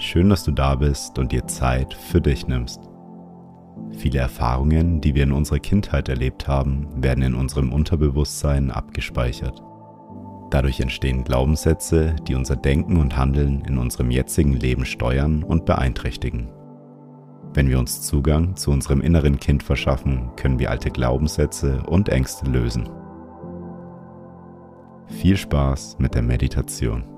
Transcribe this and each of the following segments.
Schön, dass du da bist und dir Zeit für dich nimmst. Viele Erfahrungen, die wir in unserer Kindheit erlebt haben, werden in unserem Unterbewusstsein abgespeichert. Dadurch entstehen Glaubenssätze, die unser Denken und Handeln in unserem jetzigen Leben steuern und beeinträchtigen. Wenn wir uns Zugang zu unserem inneren Kind verschaffen, können wir alte Glaubenssätze und Ängste lösen. Viel Spaß mit der Meditation.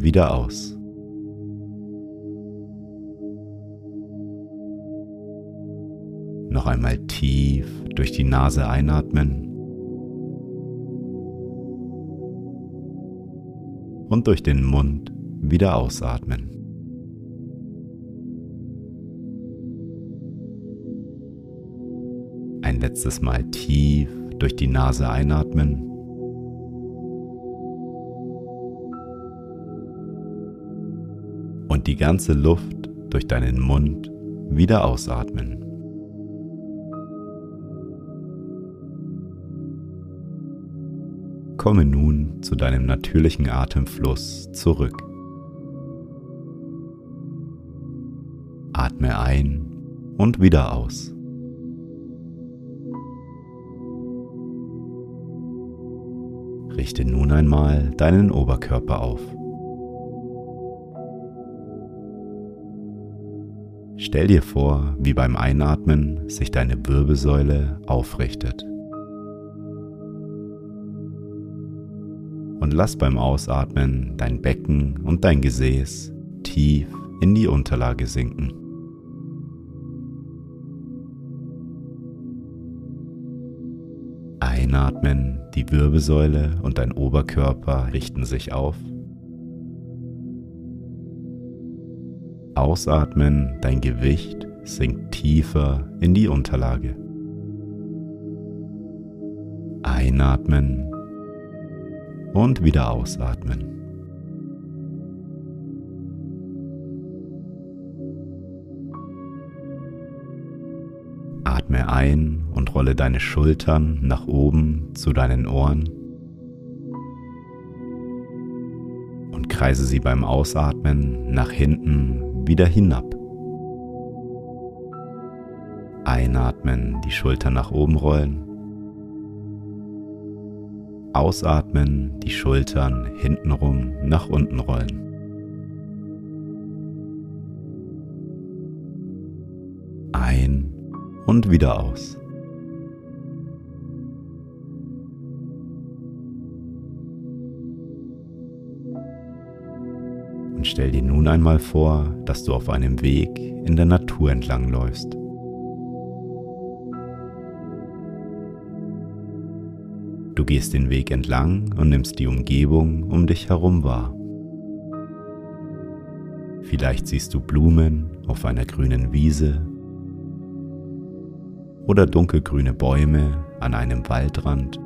wieder aus. Noch einmal tief durch die Nase einatmen und durch den Mund wieder ausatmen. Ein letztes Mal tief durch die Nase einatmen und die ganze Luft durch deinen Mund wieder ausatmen. Komme nun zu deinem natürlichen Atemfluss zurück. Atme ein und wieder aus. Richte nun einmal deinen Oberkörper auf. Stell dir vor, wie beim Einatmen sich deine Wirbelsäule aufrichtet. Und lass beim Ausatmen dein Becken und dein Gesäß tief in die Unterlage sinken. Einatmen, die Wirbelsäule und dein Oberkörper richten sich auf. Ausatmen, dein Gewicht sinkt tiefer in die Unterlage. Einatmen und wieder ausatmen. Atme ein und rolle deine Schultern nach oben zu deinen Ohren und kreise sie beim Ausatmen nach hinten wieder hinab. Einatmen, die Schultern nach oben rollen. Ausatmen, die Schultern hintenrum nach unten rollen. Ein und wieder aus. Stell dir nun einmal vor, dass du auf einem Weg in der Natur entlangläufst. Du gehst den Weg entlang und nimmst die Umgebung um dich herum wahr. Vielleicht siehst du Blumen auf einer grünen Wiese oder dunkelgrüne Bäume an einem Waldrand.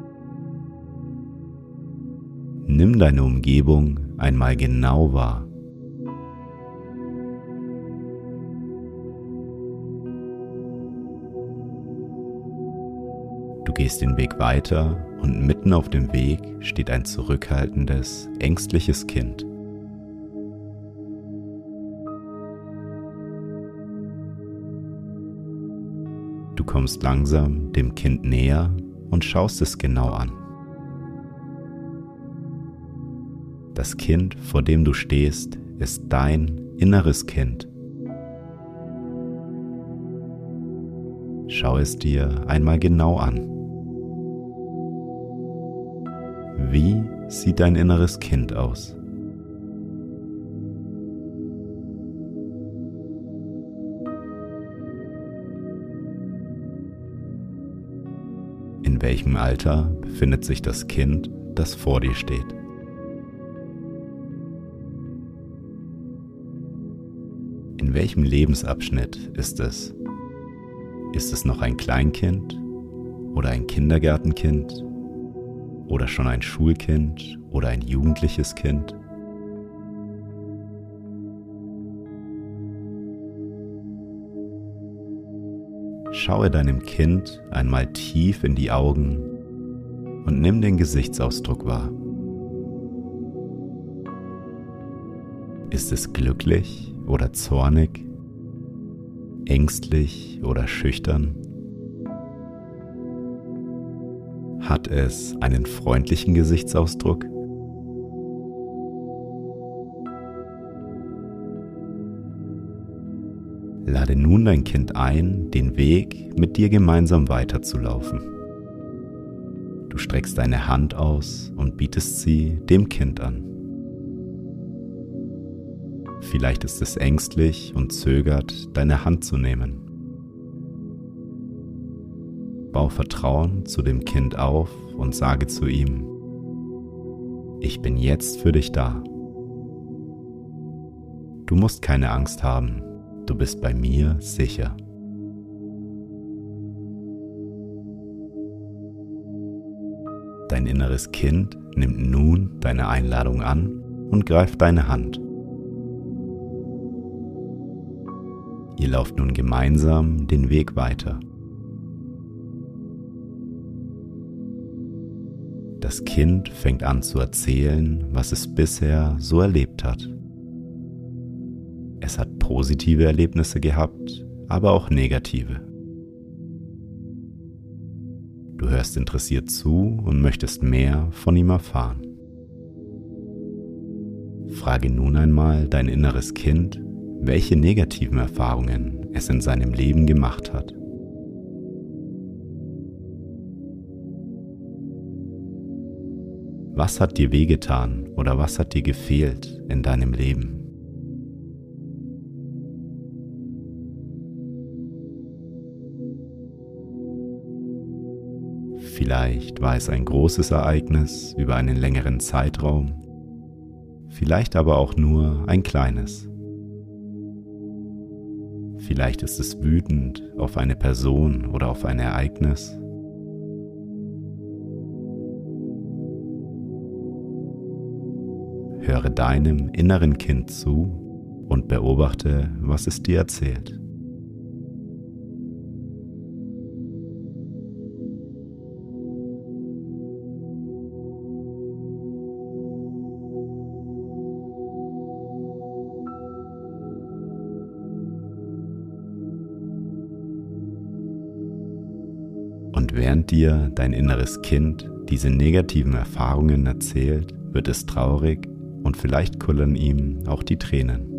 Nimm deine Umgebung einmal genau wahr. Gehst den Weg weiter und mitten auf dem Weg steht ein zurückhaltendes, ängstliches Kind. Du kommst langsam dem Kind näher und schaust es genau an. Das Kind, vor dem du stehst, ist dein inneres Kind. Schau es dir einmal genau an. Wie sieht dein inneres Kind aus? In welchem Alter befindet sich das Kind, das vor dir steht? In welchem Lebensabschnitt ist es? Ist es noch ein Kleinkind oder ein Kindergartenkind oder schon ein Schulkind oder ein jugendliches Kind? Schaue deinem Kind einmal tief in die Augen und nimm den Gesichtsausdruck wahr. Ist es glücklich oder zornig? ängstlich oder schüchtern? Hat es einen freundlichen Gesichtsausdruck? Lade nun dein Kind ein, den Weg mit dir gemeinsam weiterzulaufen. Du streckst deine Hand aus und bietest sie dem Kind an. Vielleicht ist es ängstlich und zögert, deine Hand zu nehmen. Bau Vertrauen zu dem Kind auf und sage zu ihm, ich bin jetzt für dich da. Du musst keine Angst haben, du bist bei mir sicher. Dein inneres Kind nimmt nun deine Einladung an und greift deine Hand. Ihr lauft nun gemeinsam den Weg weiter. Das Kind fängt an zu erzählen, was es bisher so erlebt hat. Es hat positive Erlebnisse gehabt, aber auch negative. Du hörst interessiert zu und möchtest mehr von ihm erfahren. Frage nun einmal dein inneres Kind, welche negativen Erfahrungen es in seinem Leben gemacht hat. Was hat dir wehgetan oder was hat dir gefehlt in deinem Leben? Vielleicht war es ein großes Ereignis über einen längeren Zeitraum, vielleicht aber auch nur ein kleines. Vielleicht ist es wütend auf eine Person oder auf ein Ereignis. Höre deinem inneren Kind zu und beobachte, was es dir erzählt. Und während dir dein inneres Kind diese negativen Erfahrungen erzählt, wird es traurig und vielleicht kullern ihm auch die Tränen.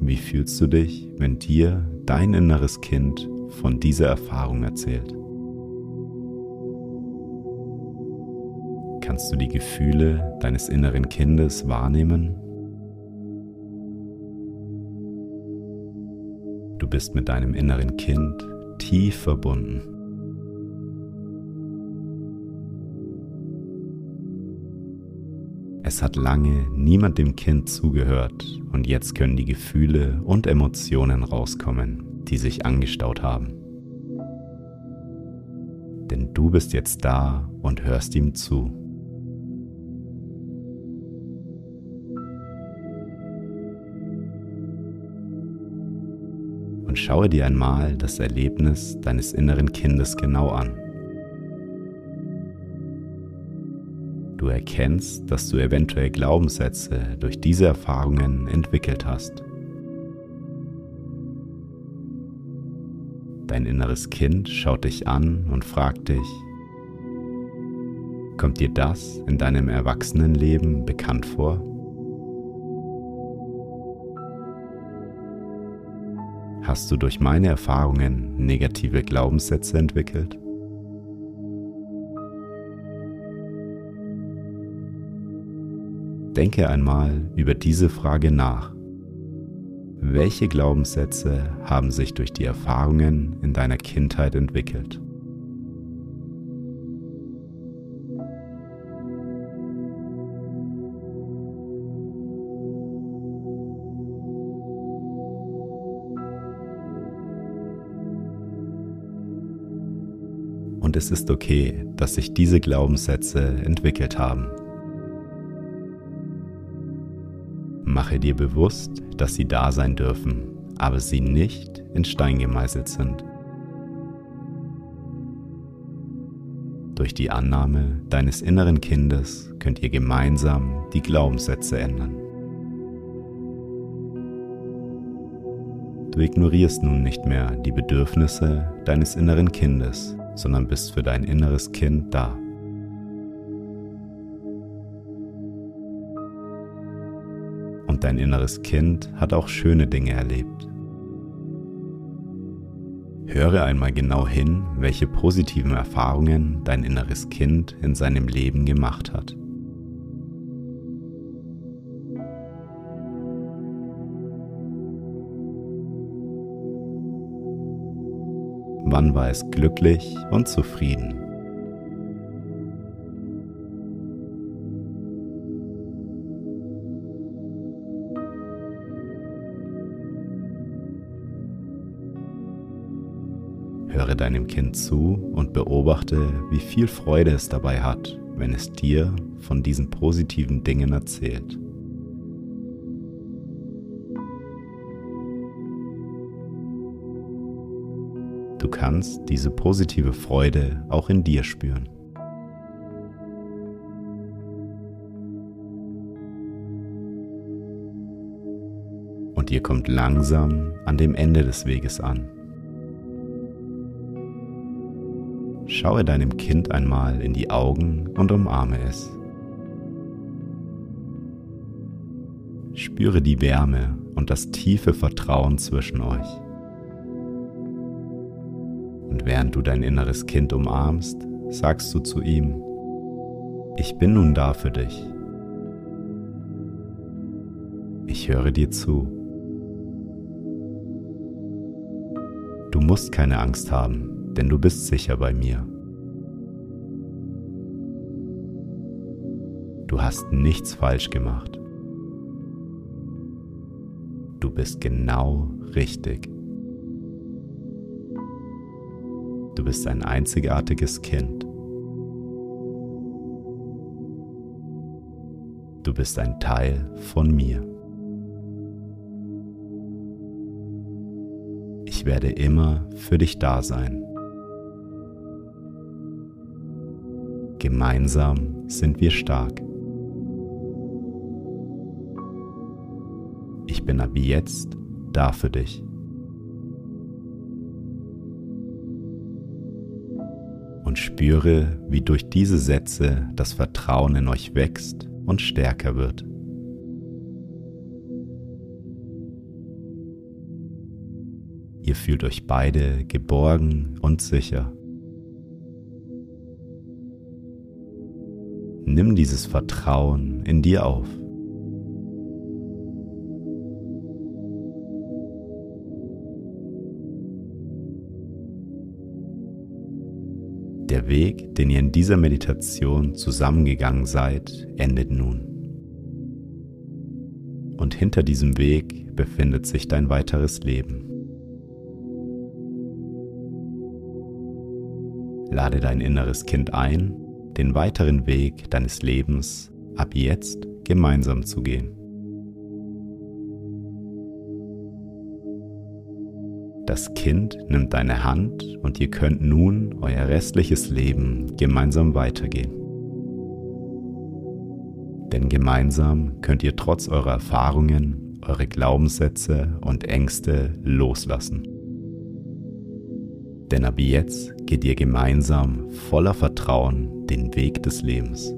Wie fühlst du dich, wenn dir dein inneres Kind von dieser Erfahrung erzählt? Kannst du die Gefühle deines inneren Kindes wahrnehmen? Du bist mit deinem inneren Kind tief verbunden. Es hat lange niemand dem Kind zugehört und jetzt können die Gefühle und Emotionen rauskommen, die sich angestaut haben. Denn du bist jetzt da und hörst ihm zu. und schaue dir einmal das Erlebnis deines inneren Kindes genau an. Du erkennst, dass du eventuell Glaubenssätze durch diese Erfahrungen entwickelt hast. Dein inneres Kind schaut dich an und fragt dich, kommt dir das in deinem Erwachsenenleben bekannt vor? Hast du durch meine Erfahrungen negative Glaubenssätze entwickelt? Denke einmal über diese Frage nach. Welche Glaubenssätze haben sich durch die Erfahrungen in deiner Kindheit entwickelt? Und es ist okay, dass sich diese Glaubenssätze entwickelt haben. Mache dir bewusst, dass sie da sein dürfen, aber sie nicht in Stein gemeißelt sind. Durch die Annahme deines inneren Kindes könnt ihr gemeinsam die Glaubenssätze ändern. Du ignorierst nun nicht mehr die Bedürfnisse deines inneren Kindes, sondern bist für dein inneres Kind da. Und dein inneres Kind hat auch schöne Dinge erlebt. Höre einmal genau hin, welche positiven Erfahrungen dein inneres Kind in seinem Leben gemacht hat. Wann war es glücklich und zufrieden? Deinem Kind zu und beobachte, wie viel Freude es dabei hat, wenn es dir von diesen positiven Dingen erzählt. Du kannst diese positive Freude auch in dir spüren. Und ihr kommt langsam an dem Ende des Weges an. Schaue deinem Kind einmal in die Augen und umarme es. Spüre die Wärme und das tiefe Vertrauen zwischen euch. Und während du dein inneres Kind umarmst, sagst du zu ihm, ich bin nun da für dich. Ich höre dir zu. Du musst keine Angst haben, denn du bist sicher bei mir. Du hast nichts falsch gemacht. Du bist genau richtig. Du bist ein einzigartiges Kind. Du bist ein Teil von mir. Ich werde immer für dich da sein. Gemeinsam sind wir stark. Ich bin ab jetzt da für dich. Und spüre, wie durch diese Sätze das Vertrauen in euch wächst und stärker wird. Ihr fühlt euch beide geborgen und sicher. Nimm dieses Vertrauen in dir auf. Der Weg, den ihr in dieser Meditation zusammengegangen seid, endet nun. Und hinter diesem Weg befindet sich dein weiteres Leben. Lade dein inneres Kind ein den weiteren Weg deines Lebens ab jetzt gemeinsam zu gehen. Das Kind nimmt deine Hand und ihr könnt nun euer restliches Leben gemeinsam weitergehen. Denn gemeinsam könnt ihr trotz eurer Erfahrungen, eure Glaubenssätze und Ängste loslassen. Denn ab jetzt geht ihr gemeinsam voller Vertrauen den Weg des Lebens.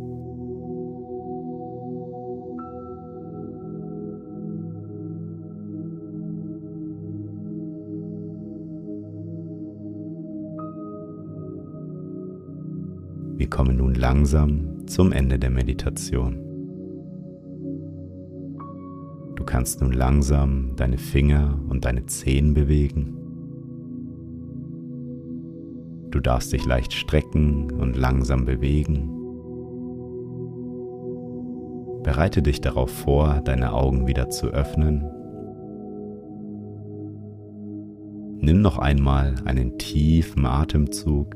Wir kommen nun langsam zum Ende der Meditation. Du kannst nun langsam deine Finger und deine Zehen bewegen. Du darfst dich leicht strecken und langsam bewegen. Bereite dich darauf vor, deine Augen wieder zu öffnen. Nimm noch einmal einen tiefen Atemzug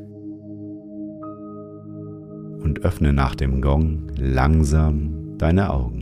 und öffne nach dem Gong langsam deine Augen.